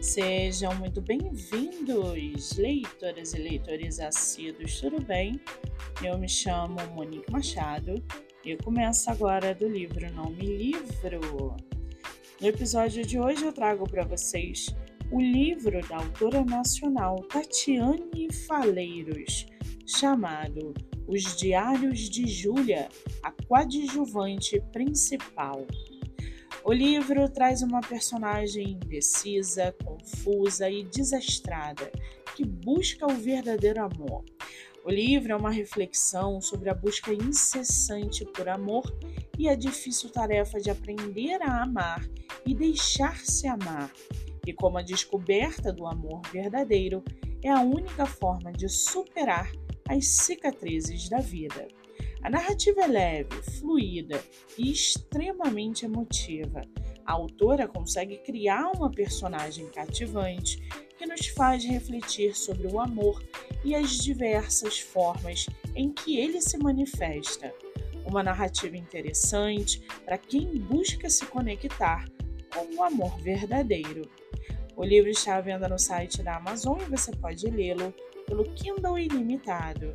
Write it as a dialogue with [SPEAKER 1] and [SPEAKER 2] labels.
[SPEAKER 1] Sejam muito bem-vindos, leitoras e leitores assíduos, tudo bem? Eu me chamo Monique Machado e começo agora do livro Não Me Livro. No episódio de hoje eu trago para vocês o livro da autora nacional Tatiane Faleiros, chamado Os Diários de Júlia, a coadjuvante principal. O livro traz uma personagem indecisa, confusa e desastrada que busca o verdadeiro amor. O livro é uma reflexão sobre a busca incessante por amor e a difícil tarefa de aprender a amar e deixar-se amar, e como a descoberta do amor verdadeiro é a única forma de superar as cicatrizes da vida. A narrativa é leve, fluida e extremamente emotiva. A autora consegue criar uma personagem cativante que nos faz refletir sobre o amor e as diversas formas em que ele se manifesta. Uma narrativa interessante para quem busca se conectar com o amor verdadeiro. O livro está à venda no site da Amazon e você pode lê-lo pelo Kindle Ilimitado.